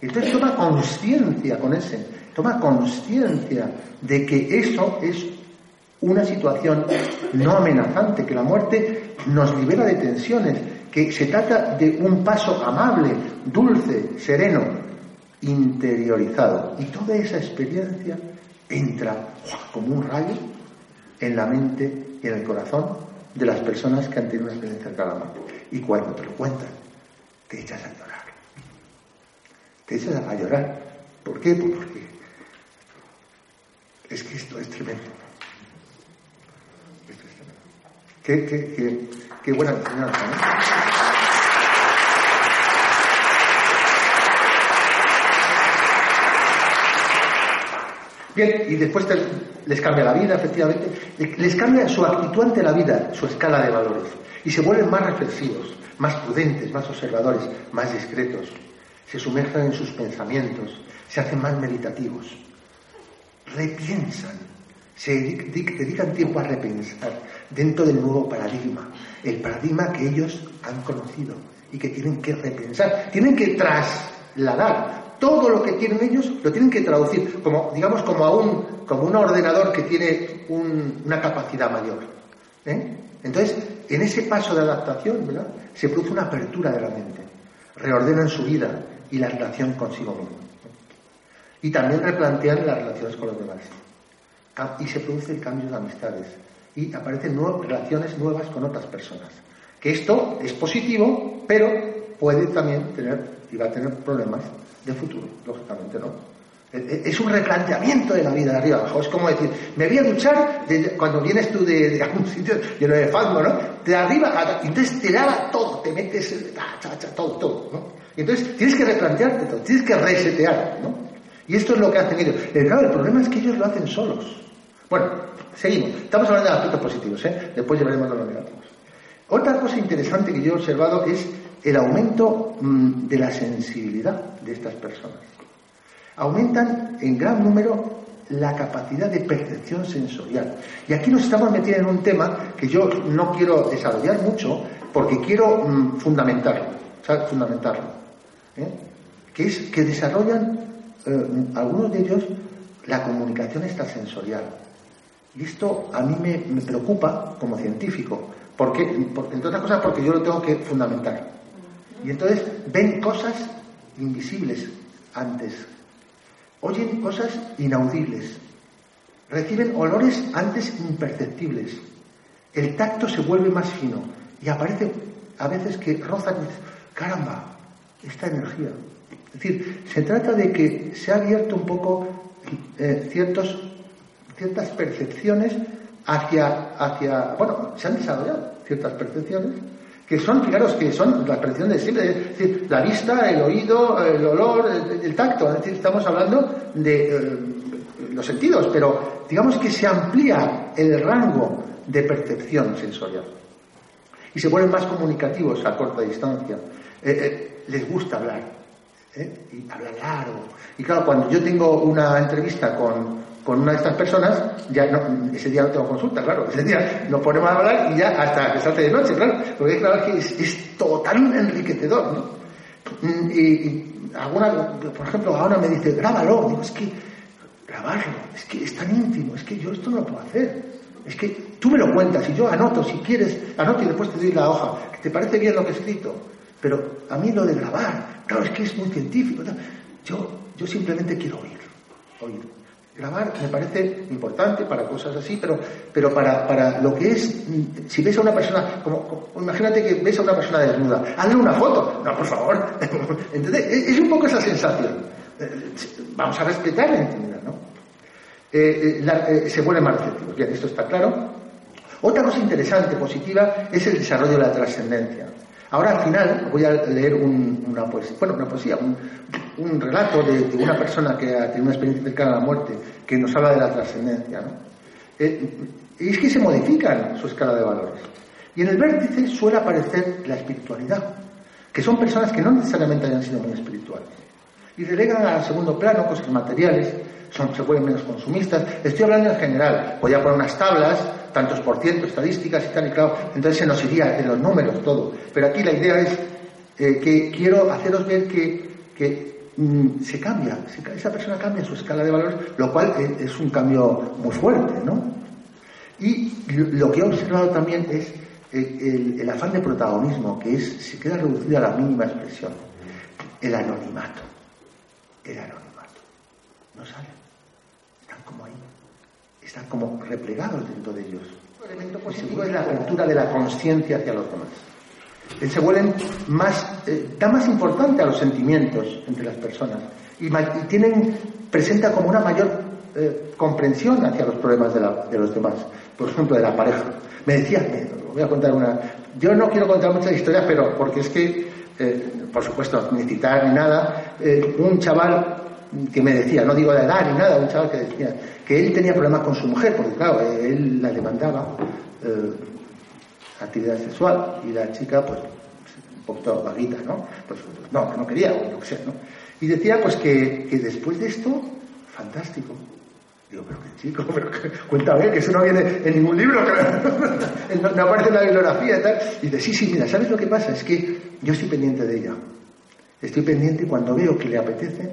Entonces toma conciencia con ese, toma conciencia de que eso es una situación no amenazante, que la muerte nos libera de tensiones, que se trata de un paso amable, dulce, sereno, interiorizado. Y toda esa experiencia entra como un rayo en la mente y en el corazón de las personas que han tenido una experiencia a la muerte. Y cuando te lo cuentan, te echas a llorar. Te echas a llorar. ¿Por qué? Pues porque es que esto es tremendo. Esto es tremendo. Qué, qué, qué, buena enseñanza, ¿no? Bien, y después les cambia la vida, efectivamente, les cambia su actitud ante la vida, su escala de valores, y se vuelven más reflexivos, más prudentes, más observadores, más discretos, se sumergen en sus pensamientos, se hacen más meditativos, repiensan, se dedican tiempo a repensar dentro del nuevo paradigma, el paradigma que ellos han conocido y que tienen que repensar, tienen que trasladar todo lo que tienen ellos, lo tienen que traducir, como, digamos, como un, como un ordenador que tiene una capacidad mayor. ¿eh? Entonces, en ese paso de adaptación. Se produce una apertura de la mente, reordenan su vida y la relación consigo mismo. Y también replantean las relaciones con los demás. Y se produce el cambio de amistades. Y aparecen nuevas, relaciones nuevas con otras personas. Que esto es positivo, pero puede también tener, y va a tener problemas de futuro, lógicamente, ¿no? Es un replanteamiento de la vida de arriba abajo. Es como decir, me voy a duchar cuando vienes tú de, algún sitio lleno de fango, ¿no? De arriba, entonces te lava todo, te metes, todo, todo, ¿no? Entonces tienes que replantearte todo, tienes que resetear, ¿no? Y esto es lo que hacen ellos. El, claro, el problema es que ellos lo hacen solos. Bueno, seguimos. Estamos hablando de aspectos positivos, ¿eh? Después llevaremos a los negativos. Otra cosa interesante que yo he observado es el aumento mm, de la sensibilidad de estas personas. Aumentan en gran número la capacidad de percepción sensorial. Y aquí nos estamos metiendo en un tema que yo no quiero desarrollar mucho porque quiero mm, fundamentarlo, fundamentarlo. ¿Eh? Que es que desarrollan eh, algunos de ellos la comunicación extrasensorial. Y esto a mí me, preocupa como científico, porque, entre otras cosas porque yo lo tengo que fundamentar. Y entonces ven cosas invisibles antes, oyen cosas inaudibles, reciben olores antes imperceptibles, el tacto se vuelve más fino y aparece a veces que rozan, caramba, esta energía. Es decir, se trata de que se ha abierto un poco eh, ciertos, ciertas percepciones hacia, hacia, bueno, se han desarrollado ciertas percepciones que son, fijaros, que son la percepción de siempre, es decir, la vista, el oído, el olor, el, tacto, es decir, estamos hablando de eh, los sentidos, pero digamos que se amplía el rango de percepción sensorial y se vuelven más comunicativos a corta distancia. Eh, eh, les gusta hablar, y hablar largo. Y claro, cuando yo tengo una entrevista con, con una de estas personas, ya no, ese día no tengo consulta, claro, ese día nos ponemos a hablar y ya hasta que hace de noche, claro, porque claro que es, es total enriquecedor, ¿no? Mm, y, alguna, por ejemplo, ahora me dice, grábalo, digo, es que grabarlo, es que es tan íntimo, es que yo esto no lo puedo hacer, es que tú me lo cuentas y yo anoto, si quieres, anoto y después te doy la hoja, te parece bien lo que he escrito, pero a mí lo de grabar, claro, es que es muy científico, yo, yo simplemente quiero oír, oír. Grabar me parece importante para cosas así, pero, pero para, para lo que es, si ves a una persona, como, imagínate que ves a una persona desnuda, hazle una foto. No, por favor. Entonces, es un poco esa sensación. Eh, vamos a respetar la intimidad, ¿no? Eh, eh, se vuelve más receptivos. Bien, esto está claro. Otra cosa interesante, positiva, es el desarrollo de la trascendencia. Ahora al final voy a leer una poesía, bueno, una poesía, un, relato de, una persona que ha tenido una experiencia cercana a la muerte, que nos habla de la trascendencia. ¿no? Eh, y es que se modifican su escala de valores. Y en el vértice suele aparecer la espiritualidad, que son personas que no necesariamente hayan sido muy espirituales. Y relegan al segundo plano cosas materiales, son, se vuelven menos consumistas. Estoy hablando en general. Voy a poner unas tablas tantos por ciento, estadísticas y tal, y claro, entonces se nos iría en los números todo. Pero aquí la idea es eh, que quiero haceros ver que, mm, se cambia, esa persona cambia su escala de valores, lo cual es un cambio muy fuerte, ¿no? Y lo que he observado también es el, afán de protagonismo, que es, se queda reducido a la mínima expresión. El anonimato. El anonimato. No salen. Están como ahí. Están como replegados dentro de ellos. El elemento positivo es la apertura de la conciencia hacia los demás. Se vuelven más, eh, da más importante a los sentimientos entre las personas y, tienen, presenta como una mayor eh, comprensión hacia los problemas de, de los demás. Por ejemplo, de la pareja. Me decía, voy a contar una. Yo no quiero contar muchas historias, pero porque es que, eh, por supuesto, ni citar ni nada, eh, un chaval que me decía, no digo de edad ni nada, un chaval que decía que él tenía problemas con su mujer, porque claro, él la demandaba eh, actividad sexual y la chica, pues, un poquito vaguita, ¿no? Pues no, no quería, o lo que sea, ¿no? Y decía, pues, que, que después de esto, fantástico, Digo, pero qué chico, pero cuéntame, que eso no viene en ningún libro, no, aparece en la bibliografía y tal. Y dice, sí, sí, mira, ¿sabes lo que pasa? Es que yo estoy pendiente de ella. Estoy pendiente y cuando veo que le apetece,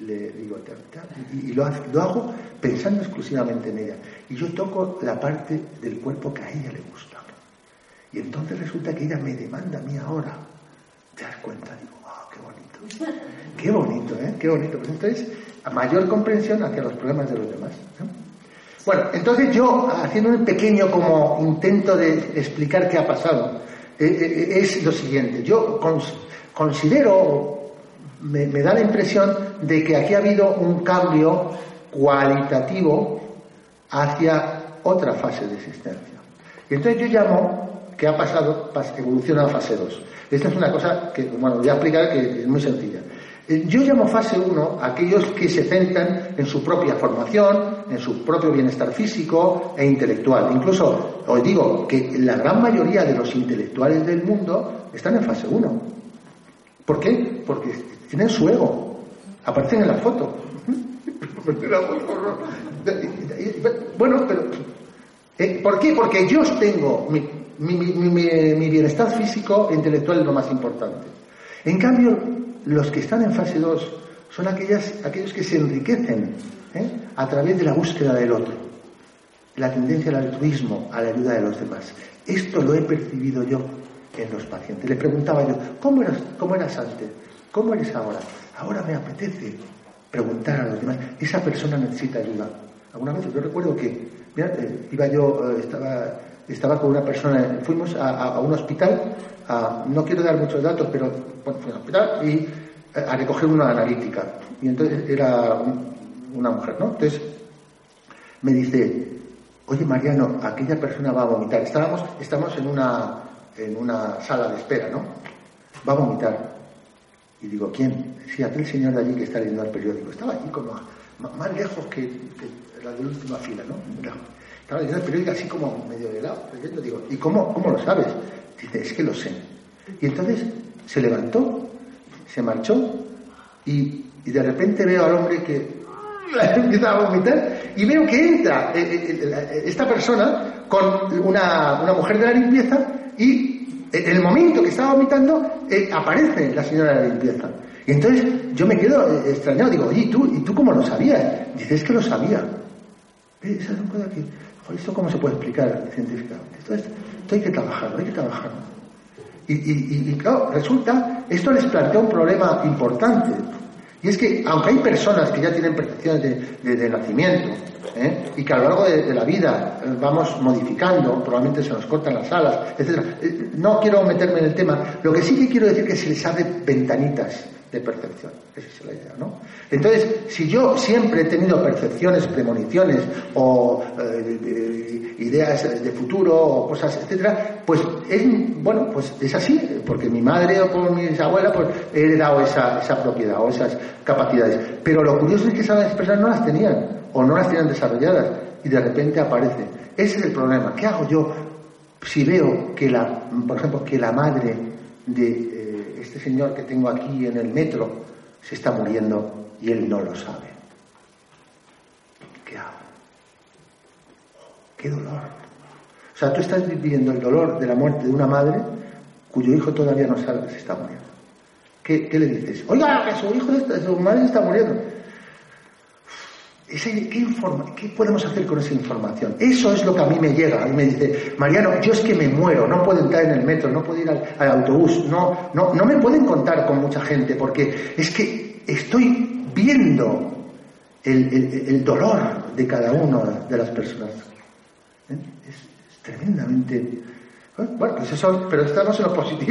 le digo, y, lo, lo hago pensando exclusivamente en ella. Y yo toco la parte del cuerpo que a ella le gusta. Y entonces resulta que ella me demanda a mí ahora. ¿Te das cuenta? Digo, wow, qué bonito. Qué bonito, ¿eh? Qué bonito. Pues entonces, a mayor comprensión hacia los problemas de los demás. Bueno, entonces yo, haciendo un pequeño como intento de explicar qué ha pasado, eh, eh, es lo siguiente. Yo considero, me, da la impresión de que aquí ha habido un cambio cualitativo hacia otra fase de existencia. Y entonces yo llamo que ha pasado, evoluciona a fase 2. Esta es una cosa que, bueno, voy a explicar que es muy sencilla. Eh, yo llamo fase 1 a aquellos que se centran en su propia formación, en su propio bienestar físico e intelectual. Incluso os digo que la gran mayoría de los intelectuales del mundo están en fase 1. ¿Por qué? Porque tienen su ego. Aparecen en la foto. bueno, pero eh, ¿por qué? Porque yo tengo mi, mi bienestar físico e intelectual es lo más importante. En cambio, los que están en fase 2 son aquellas, aquellos que se enriquecen ¿eh? a través de la búsqueda del otro, la tendencia al altruismo, a la ayuda de los demás. Esto lo he percibido yo en los pacientes. Le preguntaba yo, ¿cómo eras, cómo eras antes? ¿Cómo eres ahora? Ahora me apetece preguntar a los demás. Esa persona necesita ayuda. Alguna vez yo recuerdo que eh, iba yo, eh, estaba, estaba con una persona, fuimos a un hospital no quiero dar muchos datos, pero bueno, fui al hospital y eh, a recoger una analítica. Y entonces era una mujer, ¿no? Entonces me dice, oye Mariano, aquella persona va a vomitar. Estábamos, estamos en una, en una sala de espera, ¿no? Va a vomitar. Y digo, ¿quién? Sí, aquel señor de allí que está leyendo el periódico. Estaba allí como más lejos que, la de la última fila, ¿no? Estaba leyendo el periódico así como medio de lado. Digo, ¿y cómo, cómo lo sabes? Dice, es que lo sé. Y entonces se levantó, se marchó y, de repente veo al hombre que empieza a vomitar y veo que entra eh, eh, eh, esta persona con una, mujer de la limpieza y en el momento que estaba vomitando aparece la señora de la limpieza. Y entonces yo me quedo extrañado, digo, ¿y tú, ¿y tú cómo lo sabías? Dice, es que lo sabía. Esa es una que, ¿esto cómo se puede explicar científicamente? Esto, hay que trabajarlo, hay que trabajarlo. Y, claro, resulta, esto les plantea un problema importante. Y es que, aunque hay personas que ya tienen percepciones de, nacimiento, ¿eh? y que a lo largo de, la vida eh, vamos modificando, probablemente se nos cortan las alas, etc. Eh, no quiero meterme en el tema. Lo que sí que quiero decir es que se les abre ventanitas de percepción. Esa es la idea, ¿no? Entonces, si yo siempre he tenido percepciones, premoniciones o eh, ideas de futuro o cosas, etcétera, pues es, bueno, pues es así, porque mi madre o por mis abuelas pues he heredado esa, esa propiedad o esas capacidades. Pero lo curioso es que esas personas no las tenían o no las tenían desarrolladas y de repente aparece. Ese es el problema. ¿Qué hago yo si veo que la, por ejemplo, que la madre de este señor que tengo aquí en el metro se está muriendo y él no lo sabe. ¿Qué hago? ¡Qué dolor! O sea, tú estás viviendo el dolor de la muerte de una madre cuyo hijo todavía no sabe que se está muriendo. ¿Qué, le dices? Oiga, que su hijo, su madre está muriendo. ¿Qué, podemos hacer con esa información? Eso es lo que a mí me llega. Y me dice, Mariano, yo es que me muero, no puedo entrar en el metro, no puedo ir al, autobús, no, no, no me pueden contar con mucha gente porque es que estoy viendo el, dolor de cada una de las personas. ¿Eh? Es, tremendamente. Bueno, pues eso, pero estamos en lo positivo.